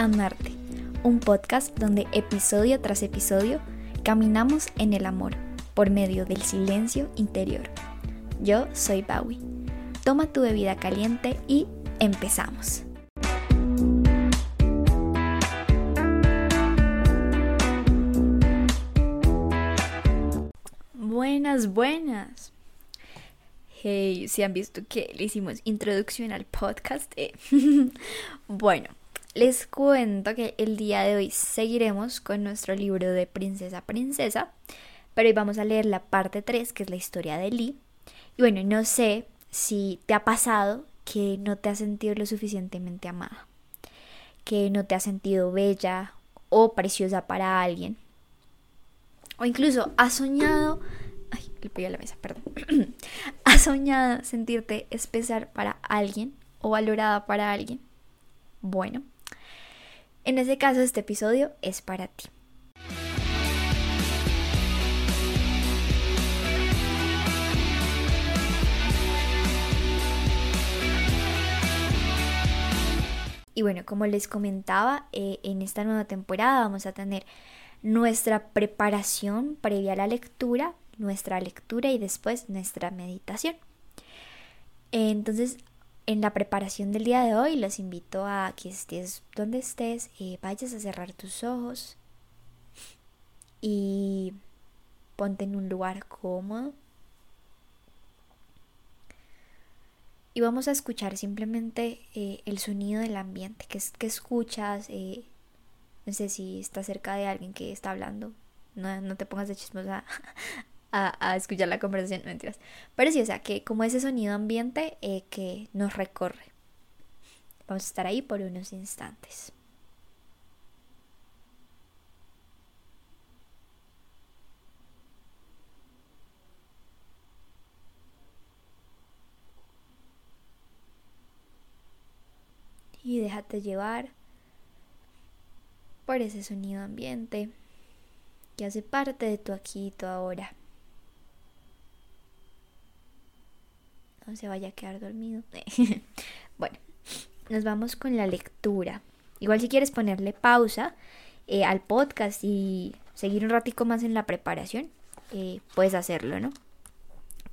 Amarte, un podcast donde episodio tras episodio caminamos en el amor por medio del silencio interior. Yo soy Bowie. Toma tu bebida caliente y empezamos. Buenas, buenas. Hey, si han visto que le hicimos introducción al podcast. Eh. bueno, les cuento que el día de hoy seguiremos con nuestro libro de Princesa Princesa, pero hoy vamos a leer la parte 3, que es la historia de Lee. Y bueno, no sé si te ha pasado que no te has sentido lo suficientemente amada, que no te has sentido bella o preciosa para alguien, o incluso has soñado, ay, le pegué a la mesa, perdón, has soñado sentirte especial para alguien o valorada para alguien. Bueno, en ese caso, este episodio es para ti. Y bueno, como les comentaba, eh, en esta nueva temporada vamos a tener nuestra preparación previa a la lectura, nuestra lectura y después nuestra meditación. Entonces, en la preparación del día de hoy los invito a que estés donde estés, eh, vayas a cerrar tus ojos y ponte en un lugar cómodo. Y vamos a escuchar simplemente eh, el sonido del ambiente que, que escuchas. Eh, no sé si está cerca de alguien que está hablando. No, no te pongas de chismosa a, escuchar la conversación, mentiras. Pero sí, o sea, que como ese sonido ambiente eh, que nos recorre. Vamos a estar ahí por unos instantes. Y déjate llevar por ese sonido ambiente que hace parte de tu aquí y tu ahora. No se vaya a quedar dormido. bueno, nos vamos con la lectura. Igual si quieres ponerle pausa eh, al podcast y seguir un ratico más en la preparación, eh, puedes hacerlo, ¿no?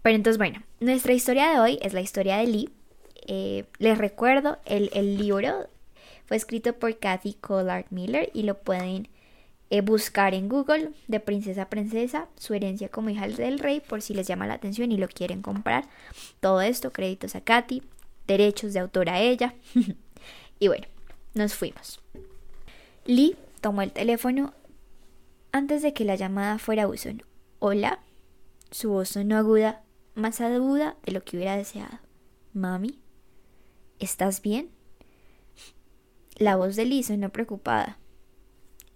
Pero entonces, bueno, nuestra historia de hoy es la historia de Lee. Eh, les recuerdo, el, el libro fue escrito por Kathy Collard Miller y lo pueden eh, buscar en Google de princesa a princesa su herencia como hija del rey por si les llama la atención y lo quieren comprar. Todo esto, créditos a Katy, derechos de autor a ella. y bueno, nos fuimos. Lee tomó el teléfono antes de que la llamada fuera uso. Hola. Su voz sonó aguda, más aguda de lo que hubiera deseado. Mami, ¿estás bien? La voz de Lee sonó preocupada.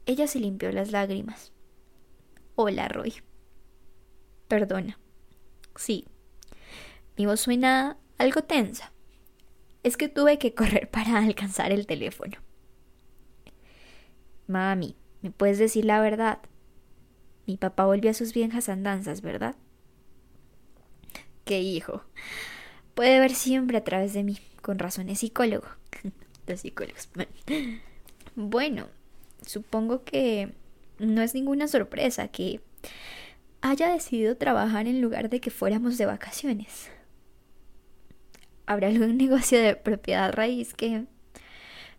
Ella se limpió las lágrimas. Hola, Roy. Perdona. Sí. Mi voz suena algo tensa. Es que tuve que correr para alcanzar el teléfono. Mami, ¿me puedes decir la verdad? Mi papá volvió a sus viejas andanzas, ¿verdad? Qué hijo. Puede ver siempre a través de mí. Con razón es psicólogo. Los psicólogos. Bueno, supongo que no es ninguna sorpresa que haya decidido trabajar en lugar de que fuéramos de vacaciones. Habrá algún negocio de propiedad raíz que...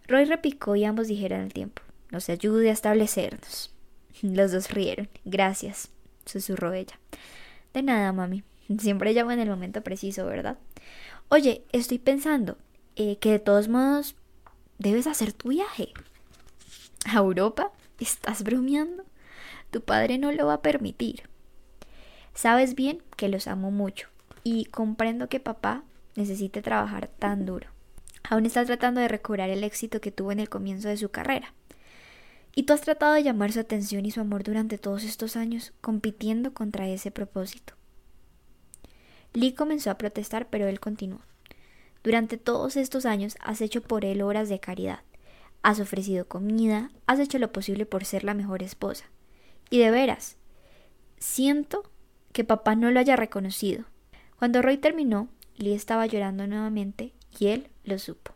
Roy repicó y ambos dijeron al tiempo. Nos ayude a establecernos. Los dos rieron. Gracias, susurró ella. De nada, mami. Siempre llamo en el momento preciso, ¿verdad? Oye, estoy pensando eh, que de todos modos debes hacer tu viaje. ¿A Europa? ¿Estás bromeando? Tu padre no lo va a permitir. Sabes bien que los amo mucho y comprendo que papá necesite trabajar tan duro. Aún estás tratando de recobrar el éxito que tuvo en el comienzo de su carrera. Y tú has tratado de llamar su atención y su amor durante todos estos años, compitiendo contra ese propósito. Lee comenzó a protestar, pero él continuó. Durante todos estos años has hecho por él obras de caridad. Has ofrecido comida, has hecho lo posible por ser la mejor esposa. Y de veras, siento que papá no lo haya reconocido. Cuando Roy terminó, Lee estaba llorando nuevamente y él lo supo.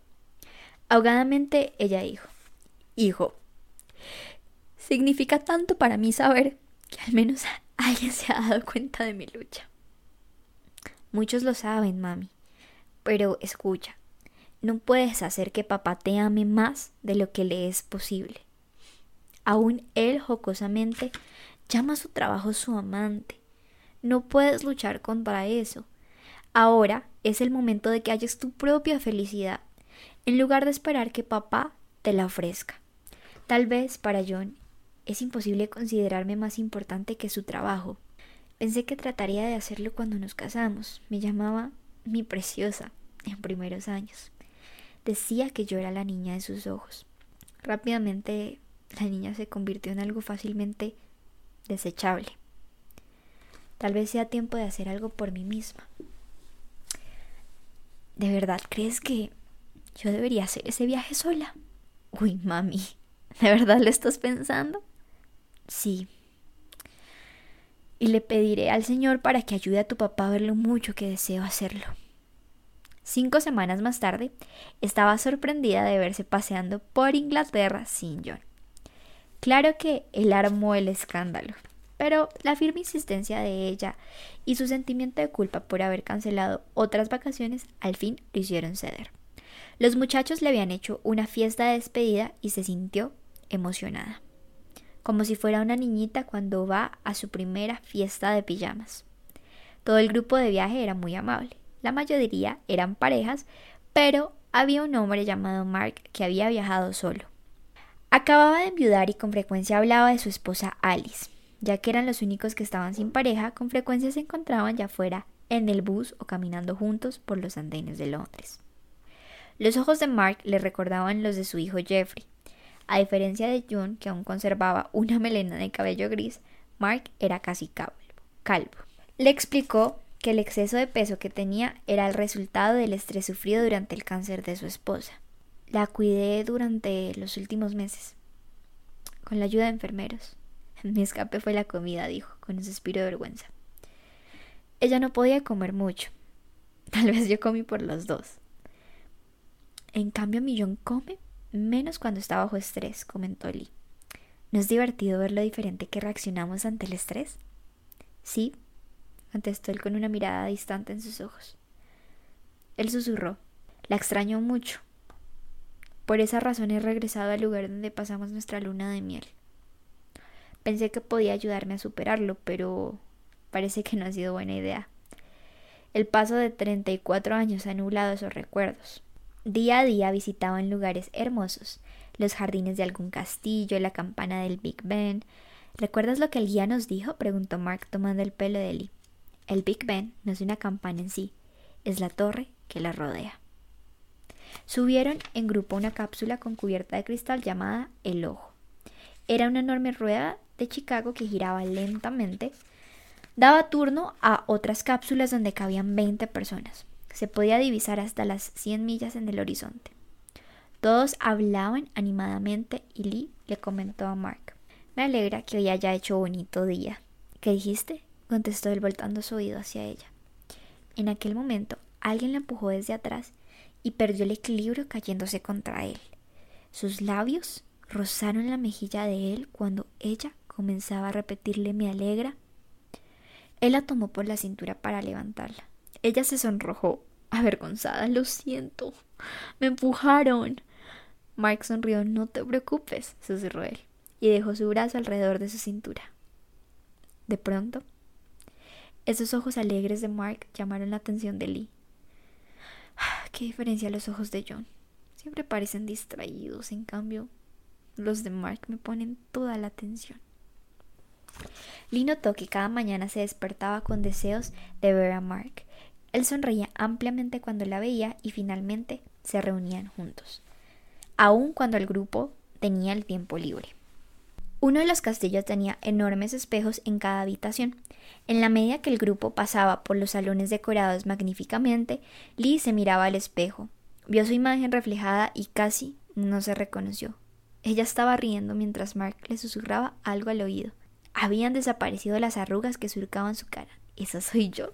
Ahogadamente ella dijo, hijo. Significa tanto para mí saber que al menos alguien se ha dado cuenta de mi lucha. Muchos lo saben, mami, pero escucha, no puedes hacer que papá te ame más de lo que le es posible. Aún él jocosamente llama a su trabajo su amante. No puedes luchar contra eso. Ahora es el momento de que halles tu propia felicidad, en lugar de esperar que papá te la ofrezca. Tal vez para John es imposible considerarme más importante que su trabajo. Pensé que trataría de hacerlo cuando nos casamos. Me llamaba mi preciosa en primeros años. Decía que yo era la niña de sus ojos. Rápidamente la niña se convirtió en algo fácilmente desechable. Tal vez sea tiempo de hacer algo por mí misma. ¿De verdad crees que yo debería hacer ese viaje sola? Uy, mami, ¿de verdad lo estás pensando? Sí. Y le pediré al Señor para que ayude a tu papá a ver lo mucho que deseo hacerlo. Cinco semanas más tarde, estaba sorprendida de verse paseando por Inglaterra sin John. Claro que él armó el escándalo, pero la firme insistencia de ella y su sentimiento de culpa por haber cancelado otras vacaciones al fin lo hicieron ceder. Los muchachos le habían hecho una fiesta de despedida y se sintió emocionada, como si fuera una niñita cuando va a su primera fiesta de pijamas. Todo el grupo de viaje era muy amable la mayoría eran parejas, pero había un hombre llamado Mark que había viajado solo. Acababa de enviudar y con frecuencia hablaba de su esposa Alice. Ya que eran los únicos que estaban sin pareja, con frecuencia se encontraban ya fuera en el bus o caminando juntos por los andenes de Londres. Los ojos de Mark le recordaban los de su hijo Jeffrey. A diferencia de John, que aún conservaba una melena de cabello gris, Mark era casi calvo. calvo. Le explicó que el exceso de peso que tenía era el resultado del estrés sufrido durante el cáncer de su esposa. La cuidé durante los últimos meses, con la ayuda de enfermeros. Mi escape fue la comida, dijo, con un suspiro de vergüenza. Ella no podía comer mucho. Tal vez yo comí por los dos. En cambio, Millón come menos cuando está bajo estrés, comentó Lee. ¿No es divertido ver lo diferente que reaccionamos ante el estrés? Sí, contestó él con una mirada distante en sus ojos. Él susurró. La extraño mucho. Por esa razón he regresado al lugar donde pasamos nuestra luna de miel. Pensé que podía ayudarme a superarlo, pero parece que no ha sido buena idea. El paso de treinta y cuatro años ha nublado esos recuerdos. Día a día visitaban lugares hermosos, los jardines de algún castillo, la campana del Big Ben. ¿Recuerdas lo que el guía nos dijo? preguntó Mark tomando el pelo de Ellie. El Big Ben no es una campana en sí, es la torre que la rodea. Subieron en grupo una cápsula con cubierta de cristal llamada El Ojo. Era una enorme rueda de Chicago que giraba lentamente. Daba turno a otras cápsulas donde cabían 20 personas. Se podía divisar hasta las 100 millas en el horizonte. Todos hablaban animadamente y Lee le comentó a Mark. Me alegra que hoy haya hecho bonito día. ¿Qué dijiste? Contestó él voltando su oído hacia ella. En aquel momento alguien la empujó desde atrás y perdió el equilibrio cayéndose contra él. Sus labios rozaron la mejilla de él cuando ella comenzaba a repetirle me alegra. Él la tomó por la cintura para levantarla. Ella se sonrojó, avergonzada. Lo siento. Me empujaron. Mark sonrió. No te preocupes, susurró él, y dejó su brazo alrededor de su cintura. De pronto, esos ojos alegres de Mark llamaron la atención de Lee. Qué diferencia los ojos de John. Siempre parecen distraídos, en cambio, los de Mark me ponen toda la atención. Lee notó que cada mañana se despertaba con deseos de ver a Mark. Él sonreía ampliamente cuando la veía y finalmente se reunían juntos, aun cuando el grupo tenía el tiempo libre. Uno de los castillos tenía enormes espejos en cada habitación. En la medida que el grupo pasaba por los salones decorados magníficamente, Lee se miraba al espejo. Vio su imagen reflejada y casi no se reconoció. Ella estaba riendo mientras Mark le susurraba algo al oído. Habían desaparecido las arrugas que surcaban su cara. Esa soy yo.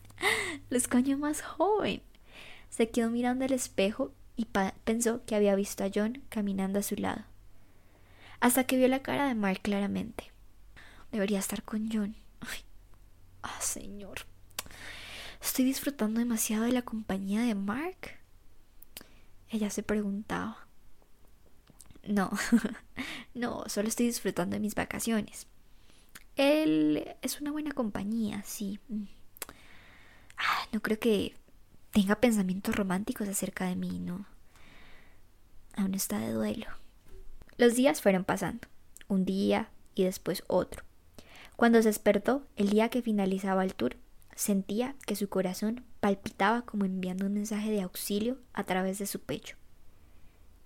Lo escoño más joven. Se quedó mirando el espejo y pensó que había visto a John caminando a su lado. Hasta que vio la cara de Mark claramente. Debería estar con John. Ay, ah, señor. Estoy disfrutando demasiado de la compañía de Mark. Ella se preguntaba. No, no, solo estoy disfrutando de mis vacaciones. Él es una buena compañía, sí. Ah, no creo que tenga pensamientos románticos acerca de mí, no. Aún está de duelo. Los días fueron pasando, un día y después otro. Cuando se despertó, el día que finalizaba el tour, sentía que su corazón palpitaba como enviando un mensaje de auxilio a través de su pecho.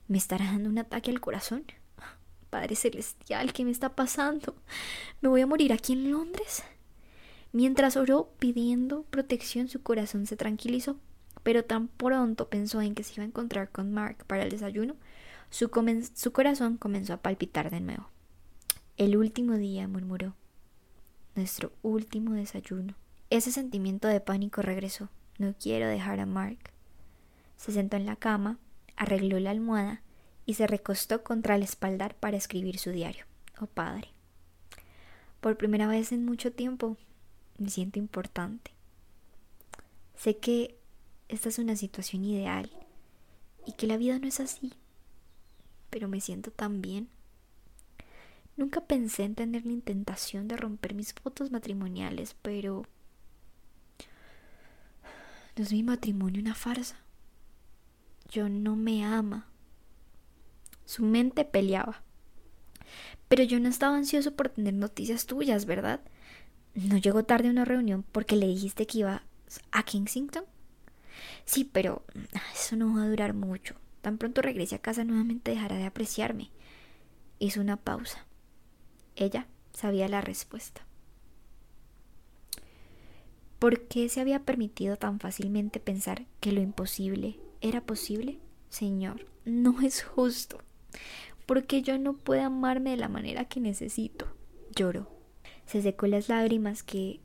¿Me estará dando un ataque al corazón? Padre Celestial, ¿qué me está pasando? ¿Me voy a morir aquí en Londres? Mientras oró pidiendo protección, su corazón se tranquilizó, pero tan pronto pensó en que se iba a encontrar con Mark para el desayuno, su, corazón comenzó a palpitar de nuevo. El último día, murmuró. Nuestro último desayuno. Ese sentimiento de pánico regresó. No quiero dejar a Mark. Se sentó en la cama, arregló la almohada y se recostó contra el espaldar para escribir su diario. Oh padre. Por primera vez en mucho tiempo me siento importante. Sé que esta es una situación ideal y que la vida no es así, pero me siento tan bien. Nunca pensé en tener la intentación de romper mis fotos matrimoniales, pero... ¿No es mi matrimonio una farsa? Yo no me ama. Su mente peleaba. Pero yo no estaba ansioso por tener noticias tuyas, ¿verdad? ¿No llegó tarde a una reunión porque le dijiste que iba a Kensington? Sí, pero eso no va a durar mucho. Tan pronto regrese a casa nuevamente dejará de apreciarme. Hizo una pausa. Ella sabía la respuesta. ¿Por qué se había permitido tan fácilmente pensar que lo imposible era posible? Señor, no es justo. Porque yo no puedo amarme de la manera que necesito. Lloró. Se secó las lágrimas que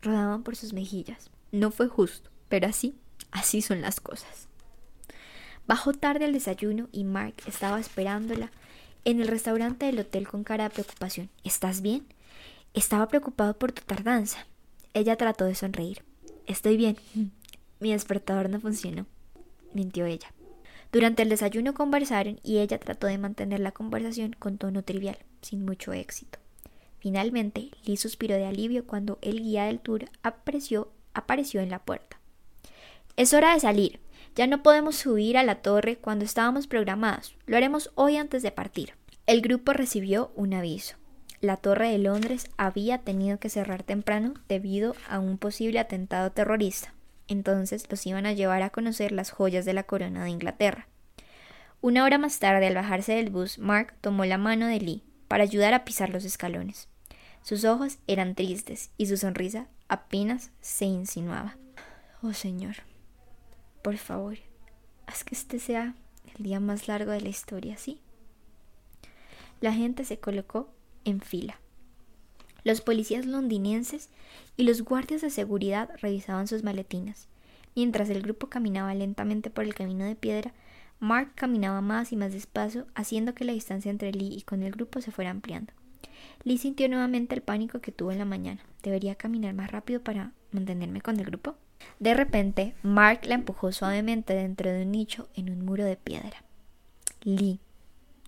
rodaban por sus mejillas. No fue justo, pero así, así son las cosas. Bajó tarde al desayuno y Mark estaba esperándola en el restaurante del hotel con cara de preocupación. ¿Estás bien? Estaba preocupado por tu tardanza. Ella trató de sonreír. Estoy bien. Mi despertador no funcionó. Mintió ella. Durante el desayuno conversaron y ella trató de mantener la conversación con tono trivial, sin mucho éxito. Finalmente, Lee suspiró de alivio cuando el guía del tour apareció, apareció en la puerta. Es hora de salir. Ya no podemos subir a la torre cuando estábamos programados. Lo haremos hoy antes de partir. El grupo recibió un aviso. La torre de Londres había tenido que cerrar temprano debido a un posible atentado terrorista. Entonces los iban a llevar a conocer las joyas de la corona de Inglaterra. Una hora más tarde, al bajarse del bus, Mark tomó la mano de Lee para ayudar a pisar los escalones. Sus ojos eran tristes y su sonrisa apenas se insinuaba. Oh Señor, por favor, haz que este sea el día más largo de la historia, ¿sí? La gente se colocó en fila. Los policías londinenses y los guardias de seguridad revisaban sus maletinas. Mientras el grupo caminaba lentamente por el camino de piedra, Mark caminaba más y más despacio, haciendo que la distancia entre Lee y con el grupo se fuera ampliando. Lee sintió nuevamente el pánico que tuvo en la mañana. ¿Debería caminar más rápido para mantenerme con el grupo? De repente, Mark la empujó suavemente dentro de un nicho en un muro de piedra. Lee,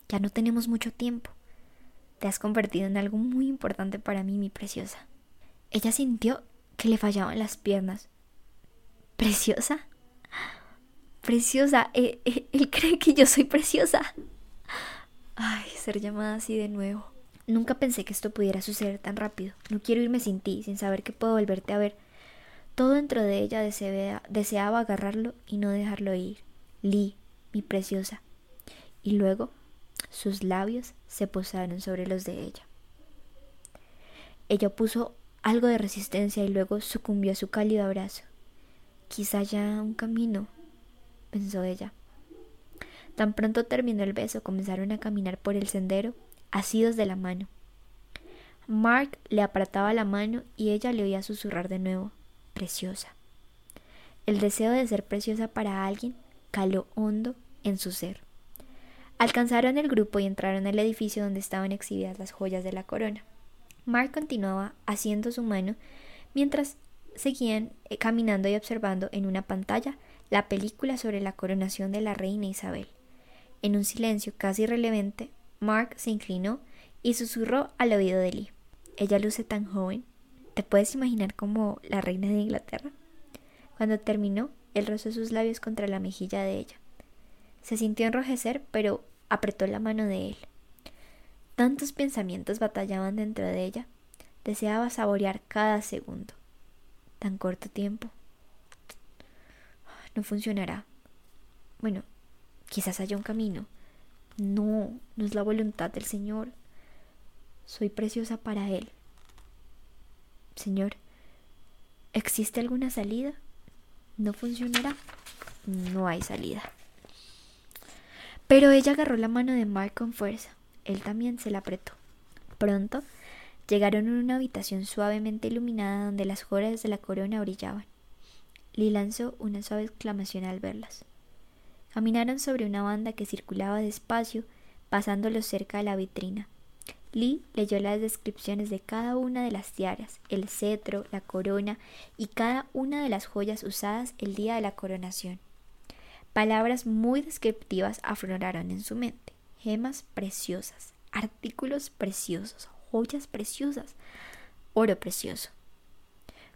ya no tenemos mucho tiempo. Te has convertido en algo muy importante para mí, mi preciosa. Ella sintió que le fallaban las piernas. ¿Preciosa? Preciosa. Eh, eh, él cree que yo soy preciosa. Ay, ser llamada así de nuevo. Nunca pensé que esto pudiera suceder tan rápido. No quiero irme sin ti, sin saber que puedo volverte a ver. Todo dentro de ella deseaba agarrarlo y no dejarlo ir. Lee, mi preciosa. Y luego sus labios se posaron sobre los de ella. Ella puso algo de resistencia y luego sucumbió a su cálido abrazo. Quizá ya un camino, pensó ella. Tan pronto terminó el beso, comenzaron a caminar por el sendero, asidos de la mano. Mark le apretaba la mano y ella le oía susurrar de nuevo, preciosa. El deseo de ser preciosa para alguien caló hondo en su ser. Alcanzaron el grupo y entraron al edificio donde estaban exhibidas las joyas de la corona. Mark continuaba haciendo su mano mientras seguían eh, caminando y observando en una pantalla la película sobre la coronación de la reina Isabel. En un silencio casi irrelevante, Mark se inclinó y susurró al oído de Lee. Ella luce tan joven. ¿Te puedes imaginar como la reina de Inglaterra? Cuando terminó, él rozó sus labios contra la mejilla de ella. Se sintió enrojecer, pero apretó la mano de él. Tantos pensamientos batallaban dentro de ella. Deseaba saborear cada segundo. Tan corto tiempo. No funcionará. Bueno, quizás haya un camino. No, no es la voluntad del Señor. Soy preciosa para Él. Señor, ¿existe alguna salida? ¿No funcionará? No hay salida. Pero ella agarró la mano de Mark con fuerza. Él también se la apretó. Pronto llegaron a una habitación suavemente iluminada donde las joyas de la corona brillaban. Lee lanzó una suave exclamación al verlas. Caminaron sobre una banda que circulaba despacio, pasándolo cerca de la vitrina. Lee leyó las descripciones de cada una de las tiaras, el cetro, la corona y cada una de las joyas usadas el día de la coronación. Palabras muy descriptivas afloraron en su mente. Gemas preciosas, artículos preciosos, joyas preciosas, oro precioso.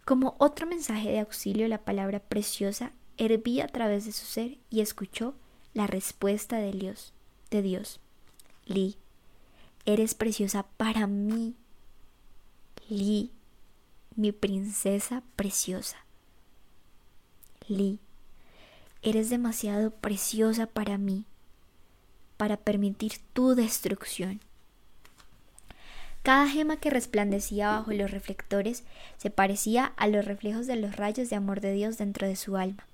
Como otro mensaje de auxilio, la palabra preciosa hervía a través de su ser y escuchó la respuesta de Dios. De Dios. Lee, eres preciosa para mí. Lee, mi princesa preciosa. Lee, Eres demasiado preciosa para mí, para permitir tu destrucción. Cada gema que resplandecía bajo los reflectores se parecía a los reflejos de los rayos de amor de Dios dentro de su alma,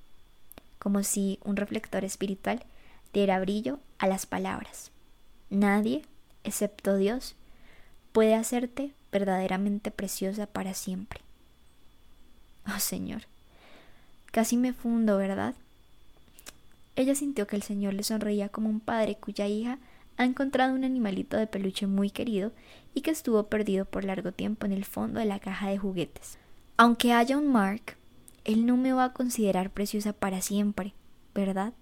como si un reflector espiritual diera brillo a las palabras. Nadie, excepto Dios, puede hacerte verdaderamente preciosa para siempre. Oh Señor, casi me fundo, ¿verdad? Ella sintió que el señor le sonreía como un padre cuya hija ha encontrado un animalito de peluche muy querido y que estuvo perdido por largo tiempo en el fondo de la caja de juguetes. Aunque haya un Mark, él no me va a considerar preciosa para siempre, ¿verdad?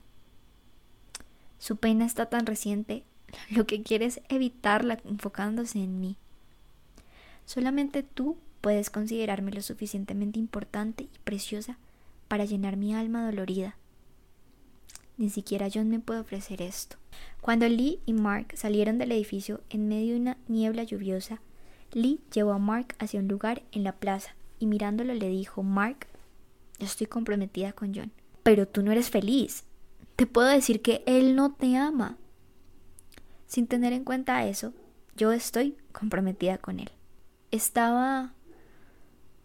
Su pena está tan reciente, lo que quiere es evitarla enfocándose en mí. Solamente tú puedes considerarme lo suficientemente importante y preciosa para llenar mi alma dolorida ni siquiera John me puede ofrecer esto. Cuando Lee y Mark salieron del edificio en medio de una niebla lluviosa, Lee llevó a Mark hacia un lugar en la plaza y mirándolo le dijo, Mark, estoy comprometida con John. Pero tú no eres feliz. Te puedo decir que él no te ama. Sin tener en cuenta eso, yo estoy comprometida con él. Estaba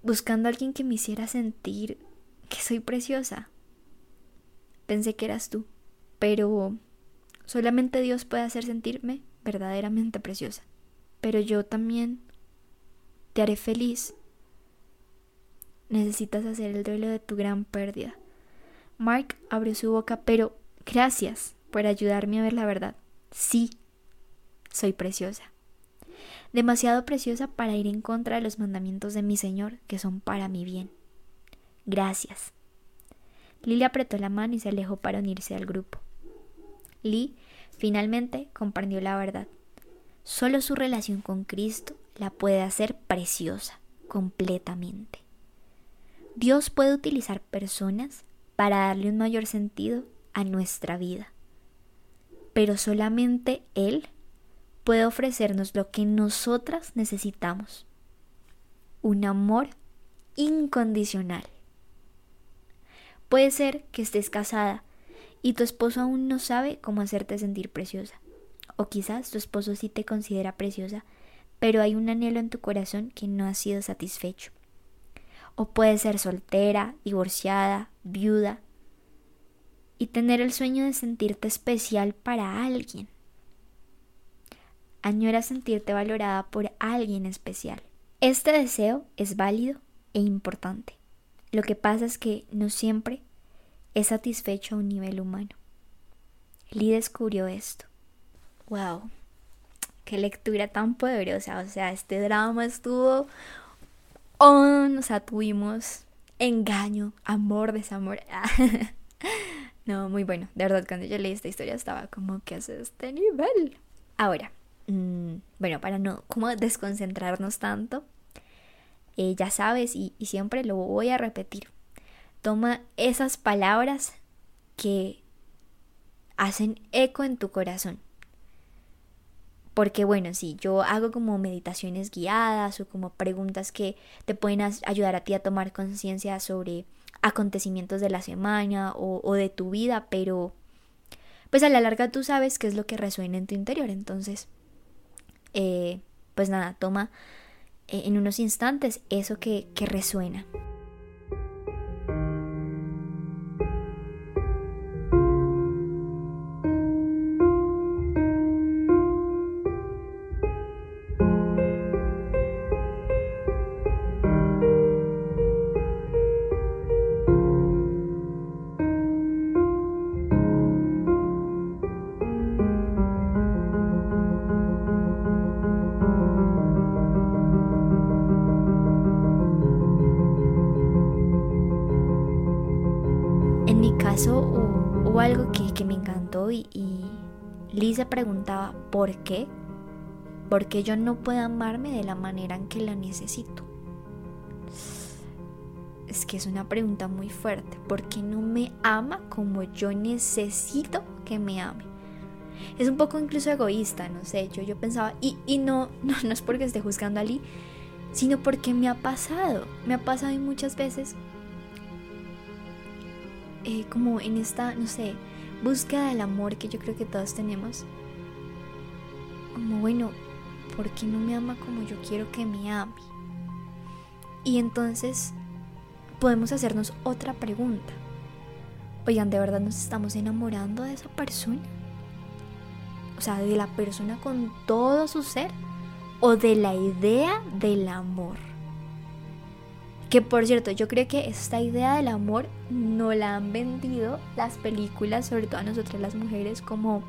buscando a alguien que me hiciera sentir que soy preciosa, Pensé que eras tú, pero solamente Dios puede hacer sentirme verdaderamente preciosa. Pero yo también te haré feliz. Necesitas hacer el duelo de tu gran pérdida. Mark abrió su boca, pero gracias por ayudarme a ver la verdad. Sí, soy preciosa. Demasiado preciosa para ir en contra de los mandamientos de mi Señor, que son para mi bien. Gracias. Lee apretó la mano y se alejó para unirse al grupo. Lee finalmente comprendió la verdad. Solo su relación con Cristo la puede hacer preciosa, completamente. Dios puede utilizar personas para darle un mayor sentido a nuestra vida, pero solamente Él puede ofrecernos lo que nosotras necesitamos, un amor incondicional. Puede ser que estés casada y tu esposo aún no sabe cómo hacerte sentir preciosa. O quizás tu esposo sí te considera preciosa, pero hay un anhelo en tu corazón que no ha sido satisfecho. O puede ser soltera, divorciada, viuda, y tener el sueño de sentirte especial para alguien. Añora sentirte valorada por alguien especial. Este deseo es válido e importante. Lo que pasa es que no siempre es satisfecho a un nivel humano. Lee descubrió esto. wow, qué lectura tan poderosa. O sea, este drama estuvo on, o sea, tuvimos engaño, amor, desamor. no, muy bueno. De verdad, cuando yo leí esta historia estaba como, ¿qué hace este nivel? Ahora, mm, bueno, para no como desconcentrarnos tanto, eh, ya sabes, y, y siempre lo voy a repetir, toma esas palabras que hacen eco en tu corazón. Porque bueno, si yo hago como meditaciones guiadas o como preguntas que te pueden ayudar a ti a tomar conciencia sobre acontecimientos de la semana o, de tu vida, pero pues a la larga tú sabes qué es lo que resuena en tu interior. Entonces, eh, pues nada, toma eh, en unos instantes eso que, que resuena. Y, y Lisa preguntaba, ¿por qué? Porque yo no puedo amarme de la manera en que la necesito. Es que es una pregunta muy fuerte. ¿Por qué no me ama como yo necesito que me ame? Es un poco incluso egoísta, no sé. Yo, yo pensaba, y, y no, no, no es porque esté juzgando a Lee, sino porque me ha pasado. Me ha pasado muchas veces eh, como en esta, no sé, búsqueda del amor que yo creo que todos tenemos. Como, bueno, ¿por qué no me ama como yo quiero que me ame? Y entonces podemos hacernos otra pregunta. Oigan, ¿de verdad nos estamos enamorando de esa persona? O sea, de la persona con todo su ser o de la idea del amor. Que por cierto, yo creo que esta idea del amor no la han vendido las películas, sobre todo a nosotras las mujeres, como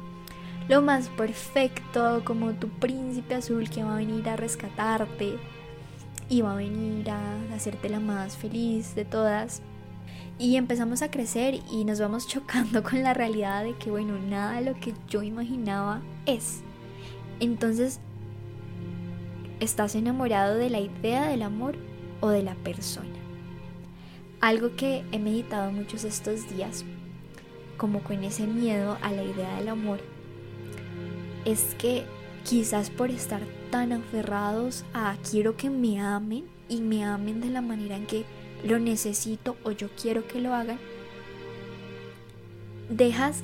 lo más perfecto, como tu príncipe azul que va a venir a rescatarte y va a venir a hacerte la más feliz de todas. Y empezamos a crecer y nos vamos chocando con la realidad de que, bueno, nada de lo que yo imaginaba es. Entonces, ¿estás enamorado de la idea del amor o de la persona. Algo que he meditado muchos estos días, como con ese miedo a la idea del amor, es que quizás por estar tan aferrados a quiero que me amen y me amen de la manera en que lo necesito o yo quiero que lo hagan, dejas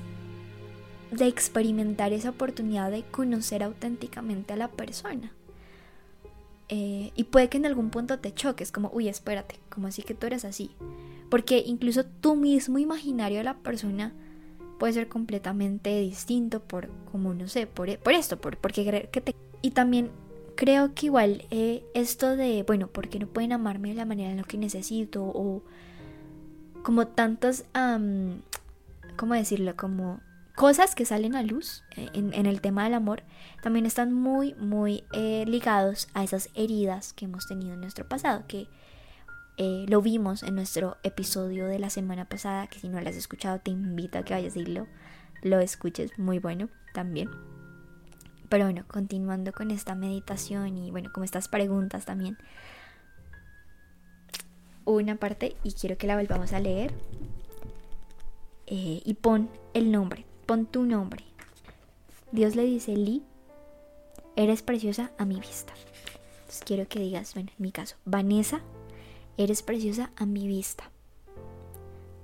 de experimentar esa oportunidad de conocer auténticamente a la persona. Eh, y puede que en algún punto te choques, como, uy, espérate, como así que tú eres así. Porque incluso tu mismo imaginario de la persona puede ser completamente distinto por, como no sé, por, por esto, por, porque que te... Y también creo que igual eh, esto de, bueno, porque no pueden amarme de la manera en la que necesito o como tantos, ¿cómo decirlo? Como cosas que salen a luz eh, en, el tema del amor también están muy, muy eh, ligados a esas heridas que hemos tenido en nuestro pasado, que eh, lo vimos en nuestro episodio de la semana pasada, que si no lo has escuchado te invito a que vayas a irlo, lo escuches, muy bueno también. Pero bueno, continuando con esta meditación y bueno, con estas preguntas también. Una parte y quiero que la volvamos a leer. y pon el nombre Pon tu nombre. Dios le dice, Lee, eres preciosa a mi vista. Entonces quiero que digas, bueno, en mi caso, Vanessa, eres preciosa a mi vista.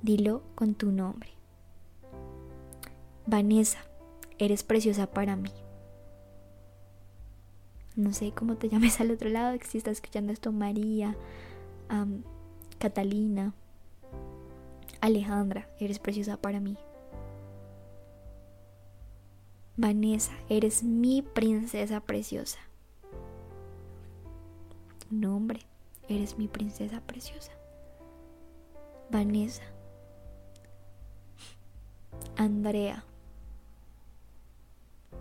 Dilo con tu nombre. Vanessa, eres preciosa para mí. No sé cómo te llames al otro lado, si estás escuchando esto, María, Catalina, Alejandra, eres preciosa para mí. Vanessa, eres mi princesa preciosa. nombre, eres mi princesa preciosa. Vanessa. Andrea.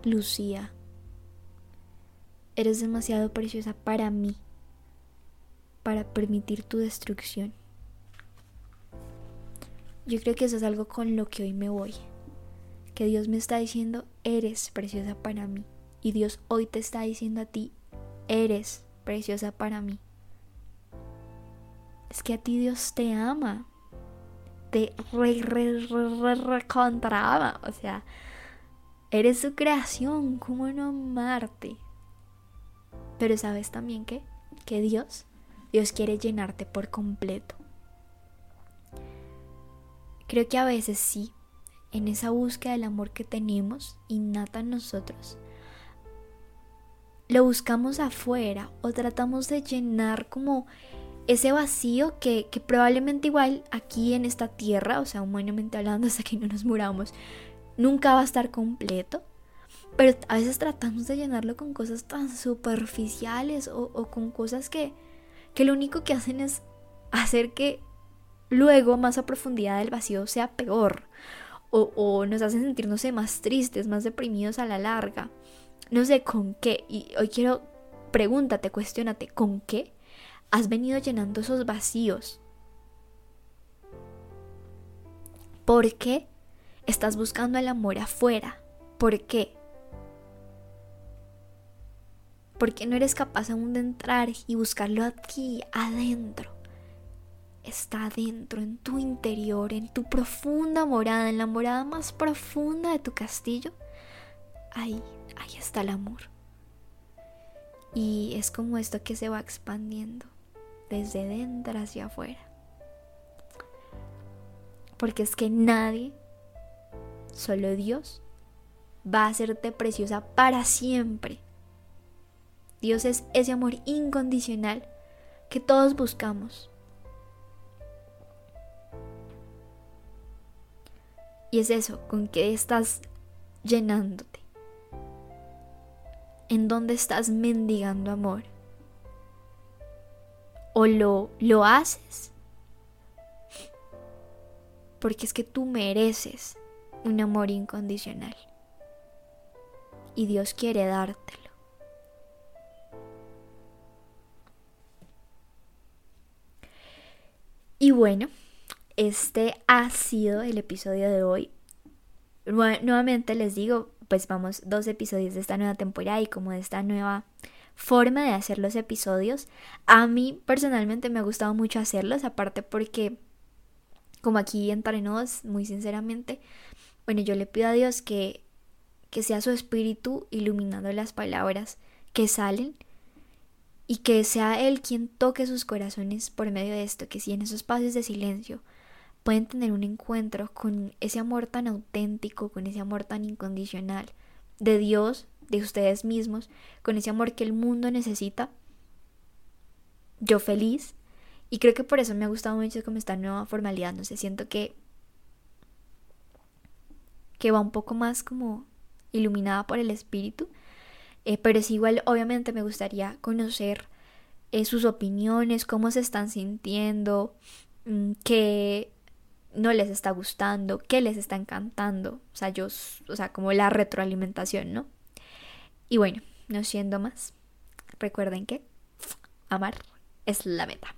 Lucía, eres demasiado preciosa para mí, para permitir tu destrucción. Yo creo que eso es algo con lo que hoy me voy. Que Dios me está diciendo, eres preciosa para mí. Y Dios hoy te está diciendo a ti, eres preciosa para mí. Es que a ti Dios te ama. Te re, re, re, re, contra ama. O sea, eres su creación. ¿Cómo no amarte? Pero sabes también que, que Dios, Dios quiere llenarte por completo. Creo que a veces sí, en esa búsqueda del amor que tenemos innata en nosotros, lo buscamos afuera o tratamos de llenar como ese vacío que, que, probablemente igual aquí en esta tierra, o sea, humanamente hablando, hasta que no nos muramos, nunca va a estar completo. Pero a veces tratamos de llenarlo con cosas tan superficiales o, con cosas que, que lo único que hacen es hacer que luego más a profundidad del vacío sea peor o, nos hacen sentirnos más tristes, más deprimidos a la larga. No sé con qué, y hoy quiero, pregúntate, cuestionate, ¿con qué has venido llenando esos vacíos? ¿Por qué estás buscando el amor afuera? ¿Por qué? ¿Por qué no eres capaz aún de entrar y buscarlo aquí, adentro? Está dentro, en tu interior, en tu profunda morada, en la morada más profunda de tu castillo, ahí, ahí está el amor. Y es como esto que se va expandiendo desde dentro hacia afuera. Porque es que nadie, solo Dios, va a hacerte preciosa para siempre. Dios es ese amor incondicional que todos buscamos Y es eso, con qué estás llenándote. ¿En dónde estás mendigando amor? ¿O lo, lo haces? Porque es que tú mereces un amor incondicional. Y Dios quiere dártelo. Y bueno, este ha sido el episodio de hoy. Nuevamente les digo, pues vamos dos episodios de esta nueva temporada y como de esta nueva forma de hacer los episodios. A mí personalmente me ha gustado mucho hacerlos, aparte porque, como aquí entre nos, muy sinceramente, bueno, yo le pido a Dios que, que sea su espíritu iluminando las palabras que salen y que sea Él quien toque sus corazones por medio de esto, que si en esos espacios de silencio pueden tener un encuentro con ese amor tan auténtico, con ese amor tan incondicional de Dios, de ustedes mismos, con ese amor que el mundo necesita. Yo feliz. Y creo que por eso me ha gustado mucho como esta nueva formalidad. No sé, siento que que va un poco más como iluminada por el espíritu. Eh, pero es igual, obviamente me gustaría conocer eh, sus opiniones, cómo se están sintiendo, mm, qué no les está gustando, qué les está encantando. O sea, yo, o sea, como la retroalimentación, ¿no? Y bueno, no siendo más, recuerden que amar es la meta.